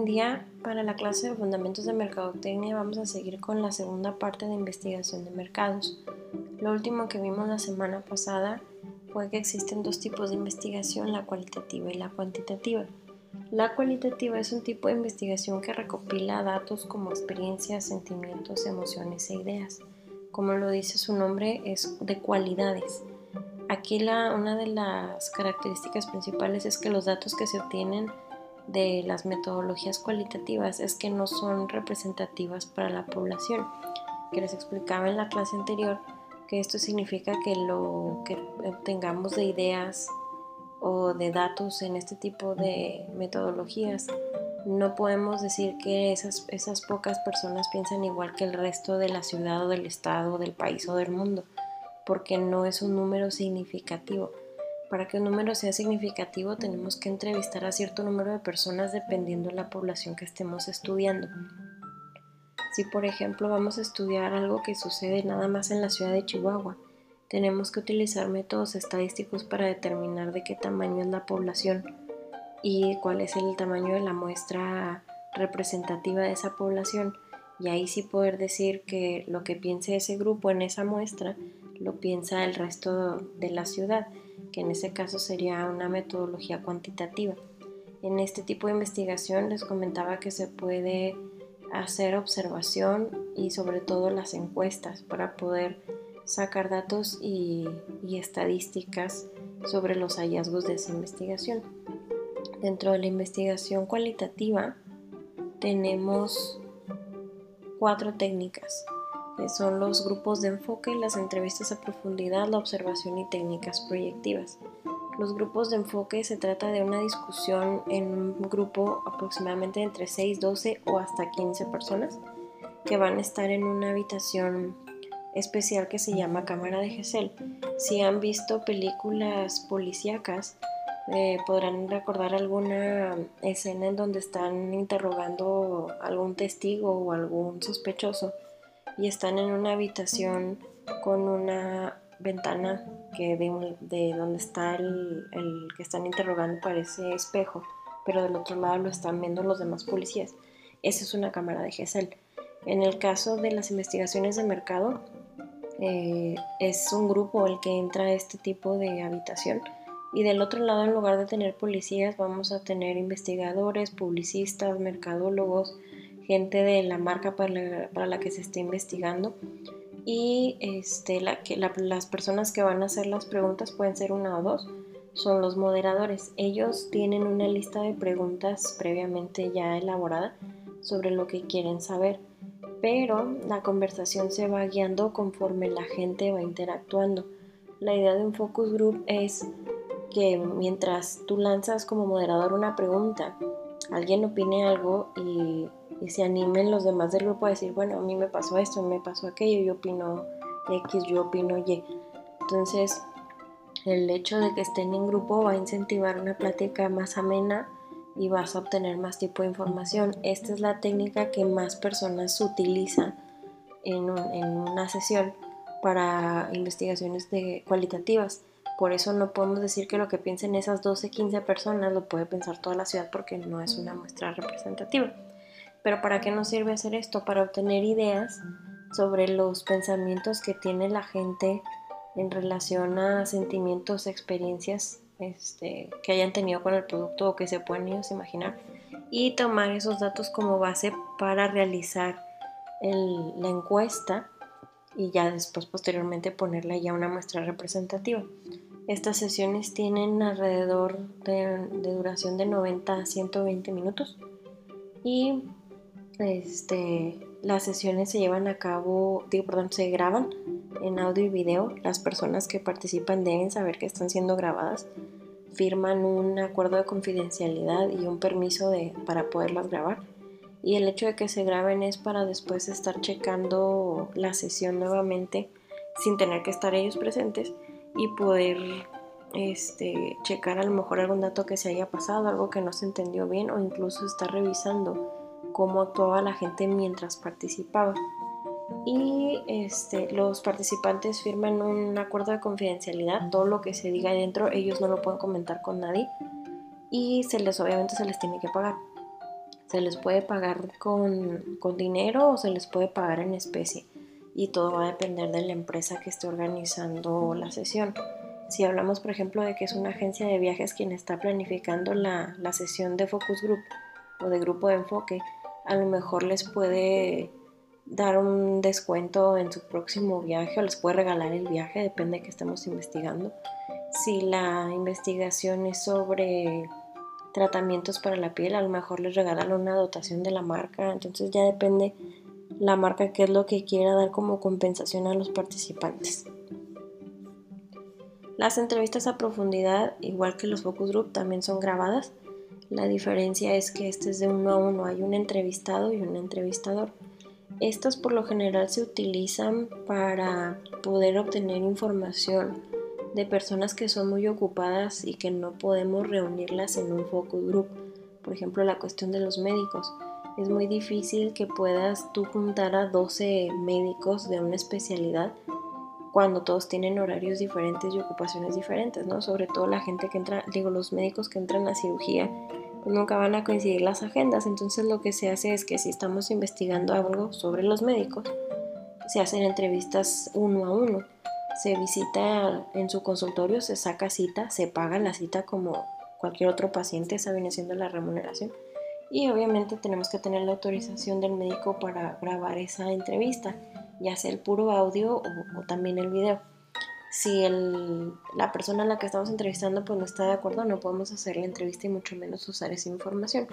Buen día. Para la clase de Fundamentos de Mercadotecnia vamos a seguir con la segunda parte de investigación de mercados. Lo último que vimos la semana pasada fue que existen dos tipos de investigación, la cualitativa y la cuantitativa. La cualitativa es un tipo de investigación que recopila datos como experiencias, sentimientos, emociones e ideas. Como lo dice su nombre, es de cualidades. Aquí una de las características principales es que los datos que se obtienen de las metodologías cualitativas es que no son representativas para la población. Que les explicaba en la clase anterior que esto significa que lo que obtengamos de ideas o de datos en este tipo de metodologías, no podemos decir que esas, esas pocas personas piensan igual que el resto de la ciudad o del estado, del país o del mundo, porque no es un número significativo. Para que un número sea significativo tenemos que entrevistar a cierto número de personas dependiendo de la población que estemos estudiando. Si por ejemplo vamos a estudiar algo que sucede nada más en la ciudad de Chihuahua, tenemos que utilizar métodos estadísticos para determinar de qué tamaño es la población y cuál es el tamaño de la muestra representativa de esa población y ahí sí poder decir que lo que piense ese grupo en esa muestra lo piensa el resto de la ciudad que en ese caso sería una metodología cuantitativa. En este tipo de investigación les comentaba que se puede hacer observación y sobre todo las encuestas para poder sacar datos y, estadísticas sobre los hallazgos de esa investigación. Dentro de la investigación cualitativa tenemos cuatro técnicas son los grupos de enfoque, las entrevistas a profundidad, la observación y técnicas proyectivas. Los grupos de enfoque se trata de una discusión en un grupo aproximadamente entre 6, 12 o hasta 15 personas que van a estar en una habitación especial que se llama cámara de Gesell. Si han visto películas policíacas, eh, podrán recordar alguna escena en donde están interrogando algún testigo o algún sospechoso y están en una habitación con una ventana que de, donde está el, que están interrogando parece espejo, pero del otro lado lo están viendo los demás policías. Esa es una cámara de GESEL. En el caso de las investigaciones de mercado, eh, es un grupo el que entra a este tipo de habitación. Y del otro lado, en lugar de tener policías, vamos a tener investigadores, publicistas, mercadólogos, gente de la marca para la, que se esté investigando y este, la, que, las personas que van a hacer las preguntas pueden ser una o dos, son los moderadores. Ellos tienen una lista de preguntas previamente ya elaborada sobre lo que quieren saber, pero la conversación se va guiando conforme la gente va interactuando. La idea de un focus group es que mientras tú lanzas como moderador una pregunta, alguien opine algo y y se animen los demás del grupo a decir, bueno, a mí me pasó esto, me pasó aquello, yo opino X, yo opino Y. Entonces, el hecho de que estén en grupo va a incentivar una plática más amena y vas a obtener más tipo de información. Esta es la técnica que más personas utilizan en, una sesión para investigaciones de, cualitativas. Por eso no podemos decir que lo que piensen esas 12, 15 personas lo puede pensar toda la ciudad porque no es una muestra representativa. Pero ¿para qué nos sirve hacer esto? Para obtener ideas sobre los pensamientos que tiene la gente en relación a sentimientos, experiencias este, que hayan tenido con el producto o que se pueden ellos imaginar y tomar esos datos como base para realizar la encuesta y ya después posteriormente ponerle ya una muestra representativa. Estas sesiones tienen alrededor de, de duración de 90 a 120 minutos y este, las sesiones se llevan a cabo, digo, perdón, se graban en audio y video. Las personas que participan deben saber que están siendo grabadas. Firman un acuerdo de confidencialidad y un permiso de, para poderlas grabar. Y el hecho de que se graben es para después estar checando la sesión nuevamente sin tener que estar ellos presentes y poder este, checar a lo mejor algún dato que se haya pasado, algo que no se entendió bien o incluso estar revisando cómo actuaba la gente mientras participaba. Y este, los participantes firman un acuerdo de confidencialidad, todo lo que se diga dentro ellos no lo pueden comentar con nadie y se les obviamente se les tiene que pagar. Se les puede pagar con, con dinero o se les puede pagar en especie y todo va a depender de la empresa que esté organizando la sesión. Si hablamos, por ejemplo, de que es una agencia de viajes quien está planificando la, la sesión de focus group o de grupo de enfoque, a lo mejor les puede dar un descuento en su próximo viaje o les puede regalar el viaje, depende de que estemos investigando. Si la investigación es sobre tratamientos para la piel, a lo mejor les regalan una dotación de la marca, entonces ya depende la marca qué es lo que quiera dar como compensación a los participantes. Las entrevistas a profundidad, igual que los focus group, también son grabadas. La diferencia es que este es de uno a uno, hay un entrevistado y un entrevistador. Estas por lo general se utilizan para poder obtener información de personas que son muy ocupadas y que no podemos reunirlas en un focus group. Por ejemplo, la cuestión de los médicos. Es muy difícil que puedas tú juntar a 12 médicos de una especialidad cuando todos tienen horarios diferentes y ocupaciones diferentes, ¿no? Sobre todo la gente que entra, digo, los médicos que entran a cirugía, nunca van a coincidir las agendas. Entonces lo que se hace es que si estamos investigando algo sobre los médicos, se hacen entrevistas uno a uno. Se visita en su consultorio, se saca cita, se paga la cita como cualquier otro paciente, esa viene siendo la remuneración. Y obviamente tenemos que tener la autorización del médico para grabar esa entrevista ya sea el puro audio o, también el video. Si la persona a la que estamos entrevistando pues no está de acuerdo, no podemos hacer la entrevista y mucho menos usar esa información.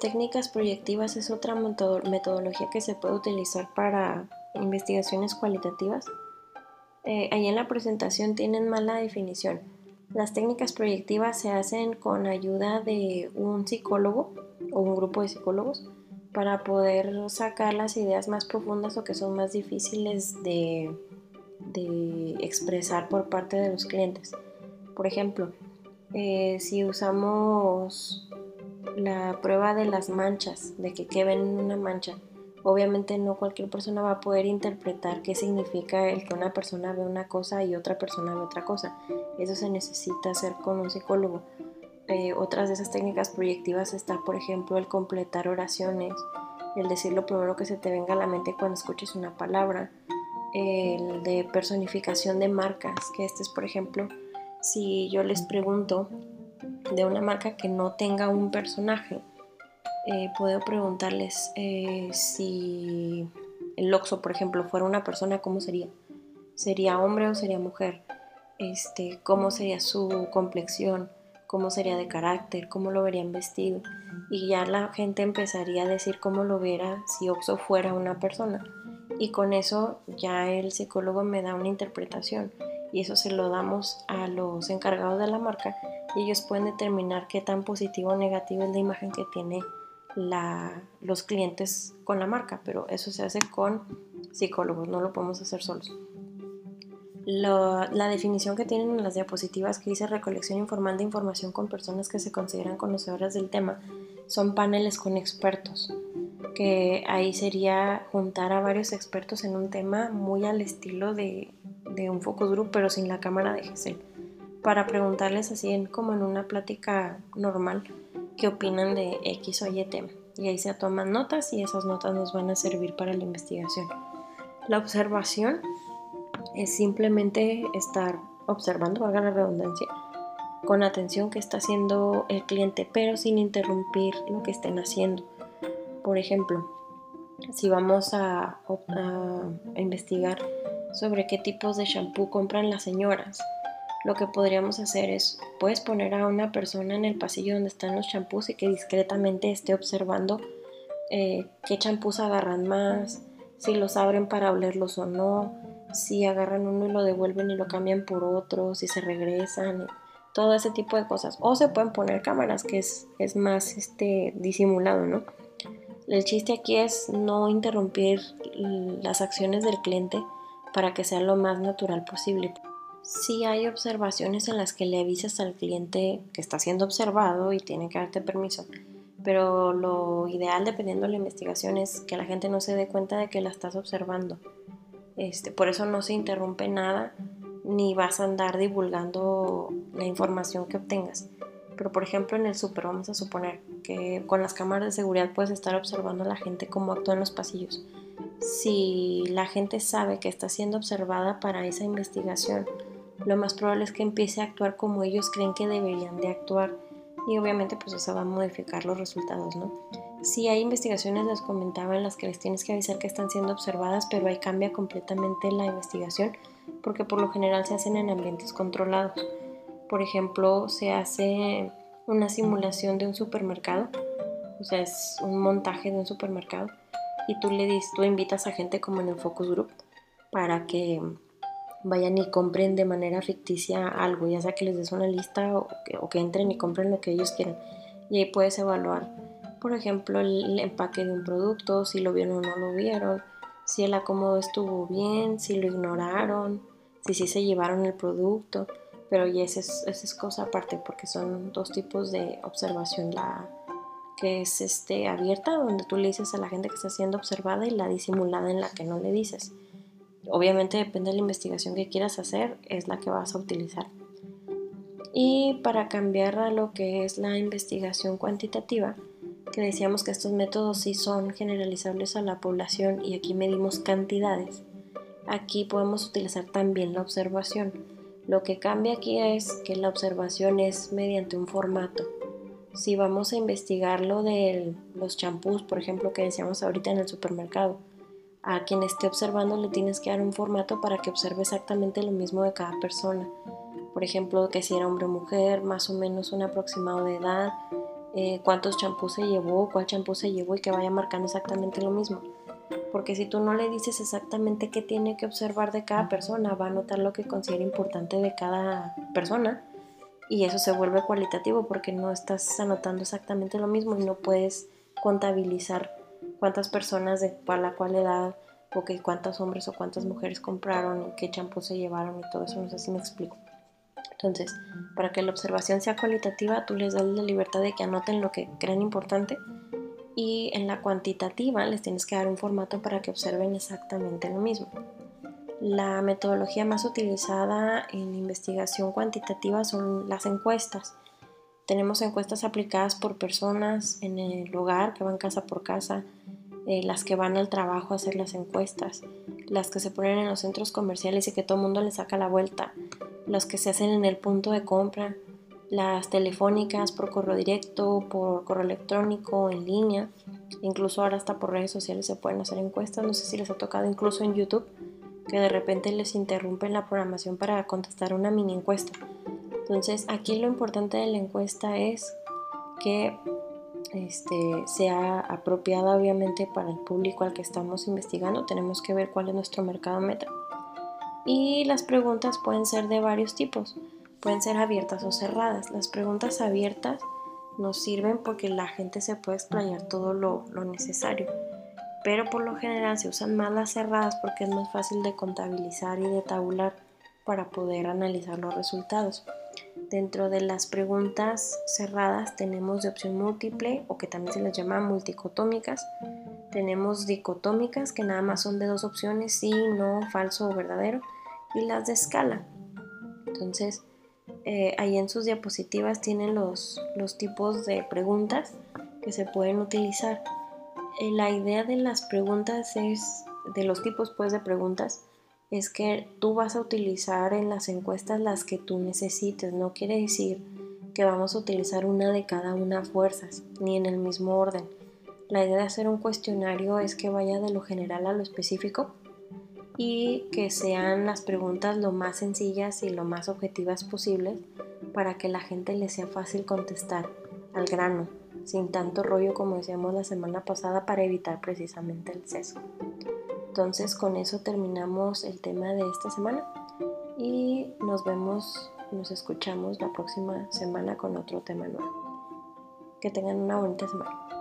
Técnicas proyectivas es otra metodología que se puede utilizar para investigaciones cualitativas. Eh, ahí en la presentación tienen mala definición. Las técnicas proyectivas se hacen con ayuda de un psicólogo o un grupo de psicólogos para poder sacar las ideas más profundas o que son más difíciles de, expresar por parte de los clientes. Por ejemplo, eh, si usamos la prueba de las manchas, de que qué ven una mancha, obviamente no cualquier persona va a poder interpretar qué significa el que una persona ve una cosa y otra persona ve otra cosa. Eso se necesita hacer con un psicólogo. Eh, otras de esas técnicas proyectivas está, por ejemplo, el completar oraciones, el decir lo primero que se te venga a la mente cuando escuches una palabra, el de personificación de marcas, que este es, por ejemplo, si yo les pregunto de una marca que no tenga un personaje, eh, puedo preguntarles eh, si el Oxo, por ejemplo, fuera una persona, ¿cómo sería? ¿Sería hombre o sería mujer? Este, ¿Cómo sería su complexión? cómo sería de carácter, cómo lo verían vestido. Y ya la gente empezaría a decir cómo lo viera si Oxo fuera una persona. Y con eso ya el psicólogo me da una interpretación. Y eso se lo damos a los encargados de la marca. Y ellos pueden determinar qué tan positivo o negativo es la imagen que tiene la, los clientes con la marca. Pero eso se hace con psicólogos, no lo podemos hacer solos la definición que tienen en las diapositivas que dice recolección informal de información con personas que se consideran conocedoras del tema son paneles con expertos, que ahí sería juntar a varios expertos en un tema muy al estilo de, un focus group, pero sin la cámara de GESEL, para preguntarles así como en una plática normal qué opinan de X o Y tema. Y ahí se toman notas y esas notas nos van a servir para la investigación. La observación es simplemente estar observando, valga la redundancia, con atención que está haciendo el cliente, pero sin interrumpir lo que estén haciendo. Por ejemplo, si vamos a, investigar sobre qué tipos de shampoo compran las señoras, lo que podríamos hacer es, puedes poner a una persona en el pasillo donde están los champús y que discretamente esté observando eh, qué champús agarran más, si los abren para olerlos o no, si agarran uno y lo devuelven y lo cambian por otro, si se regresan, todo ese tipo de cosas. O se pueden poner cámaras, que es, es más este, disimulado, ¿no? El chiste aquí es no interrumpir las acciones del cliente para que sea lo más natural posible. Si hay observaciones en las que le avisas al cliente que está siendo observado y tiene que darte permiso, pero lo ideal dependiendo de la investigación es que la gente no se dé cuenta de que la estás observando este, por eso no se interrumpe nada ni vas a andar divulgando la información que obtengas. Pero por ejemplo en el súper vamos a suponer que con las cámaras de seguridad puedes estar observando a la gente cómo actúa en los pasillos. Si la gente sabe que está siendo observada para esa investigación, lo más probable es que empiece a actuar como ellos creen que deberían de actuar y obviamente pues eso va a modificar los resultados, ¿no? Si hay investigaciones, les comentaba, en las que les tienes que avisar que están siendo observadas, pero ahí cambia completamente la investigación porque por lo general se hacen en ambientes controlados. Por ejemplo, se hace una simulación de un supermercado, o sea, es un montaje de un supermercado y tú le dices, tú invitas a gente como en el focus group para que vayan y compren de manera ficticia algo, ya sea que les des una lista o que, entren y compren lo que ellos quieran. Y ahí puedes evaluar, por ejemplo, el empaque de un producto, si lo vieron o no lo vieron, si el acomodo estuvo bien, si lo ignoraron, si sí se llevaron el producto. Pero ya esa es, cosa aparte porque son dos tipos de observación. La que es este, abierta, donde tú le dices a la gente que está siendo observada y la disimulada en la que no le dices obviamente depende de la investigación que quieras hacer, es la que vas a utilizar. Y para cambiar a lo que es la investigación cuantitativa, que decíamos que estos métodos sí son generalizables a la población y aquí medimos cantidades, aquí podemos utilizar también la observación. Lo que cambia aquí es que la observación es mediante un formato. Si vamos a investigar lo de los champús, por ejemplo, que decíamos ahorita en el supermercado, a quien esté observando le tienes que dar un formato para que observe exactamente lo mismo de cada persona. Por ejemplo, que si era hombre o mujer, más o menos un aproximado de edad, eh, cuántos champús se llevó, cuál champú se llevó y que vaya marcando exactamente lo mismo. Porque si tú no le dices exactamente qué tiene que observar de cada persona, va a notar lo que considera importante de cada persona y eso se vuelve cualitativo porque no estás anotando exactamente lo mismo y no puedes contabilizar cuántas personas de la cual edad, o que cuántos hombres o cuántas mujeres compraron, y qué champú se llevaron y todo eso, no sé si me explico. Entonces, para que la observación sea cualitativa, tú les das la libertad de que anoten lo que crean importante y en la cuantitativa les tienes que dar un formato para que observen exactamente lo mismo. La metodología más utilizada en investigación cuantitativa son las encuestas. Tenemos encuestas aplicadas por personas en el hogar que van casa por casa, eh, las que van al trabajo a hacer las encuestas, las que se ponen en los centros comerciales y que todo el mundo le saca la vuelta, las que se hacen en el punto de compra, las telefónicas por correo directo, por correo electrónico, en línea, incluso ahora hasta por redes sociales se pueden hacer encuestas, no sé si les ha tocado incluso en YouTube, que de repente les interrumpen la programación para contestar una mini encuesta. Entonces, aquí lo importante de la encuesta es que este, sea apropiada obviamente para el público al que estamos investigando. Tenemos que ver cuál es nuestro mercado meta. Y las preguntas pueden ser de varios tipos. Pueden ser abiertas o cerradas. Las preguntas abiertas nos sirven porque la gente se puede explayar todo lo, lo necesario. Pero por lo general se usan más las cerradas porque es más fácil de contabilizar y de tabular para poder analizar los resultados. Dentro de las preguntas cerradas tenemos de opción múltiple o que también se les llama multicotómicas. Tenemos dicotómicas que nada más son de dos opciones, sí, no, falso o verdadero. Y las de escala. Entonces, eh, ahí en sus diapositivas tienen los, los tipos de preguntas que se pueden utilizar. Eh, la idea de las preguntas es, de los tipos pues de preguntas, es que tú vas a utilizar en las encuestas las que tú necesites. No quiere decir que vamos a utilizar una de cada una fuerzas, ni en el mismo orden. La idea de hacer un cuestionario es que vaya de lo general a lo específico y que sean las preguntas lo más sencillas y lo más objetivas posibles para que la gente le sea fácil contestar al grano, sin tanto rollo como decíamos la semana pasada para evitar precisamente el sesgo. Entonces con eso terminamos el tema de esta semana y nos vemos, nos escuchamos la próxima semana con otro tema nuevo. Que tengan una bonita semana.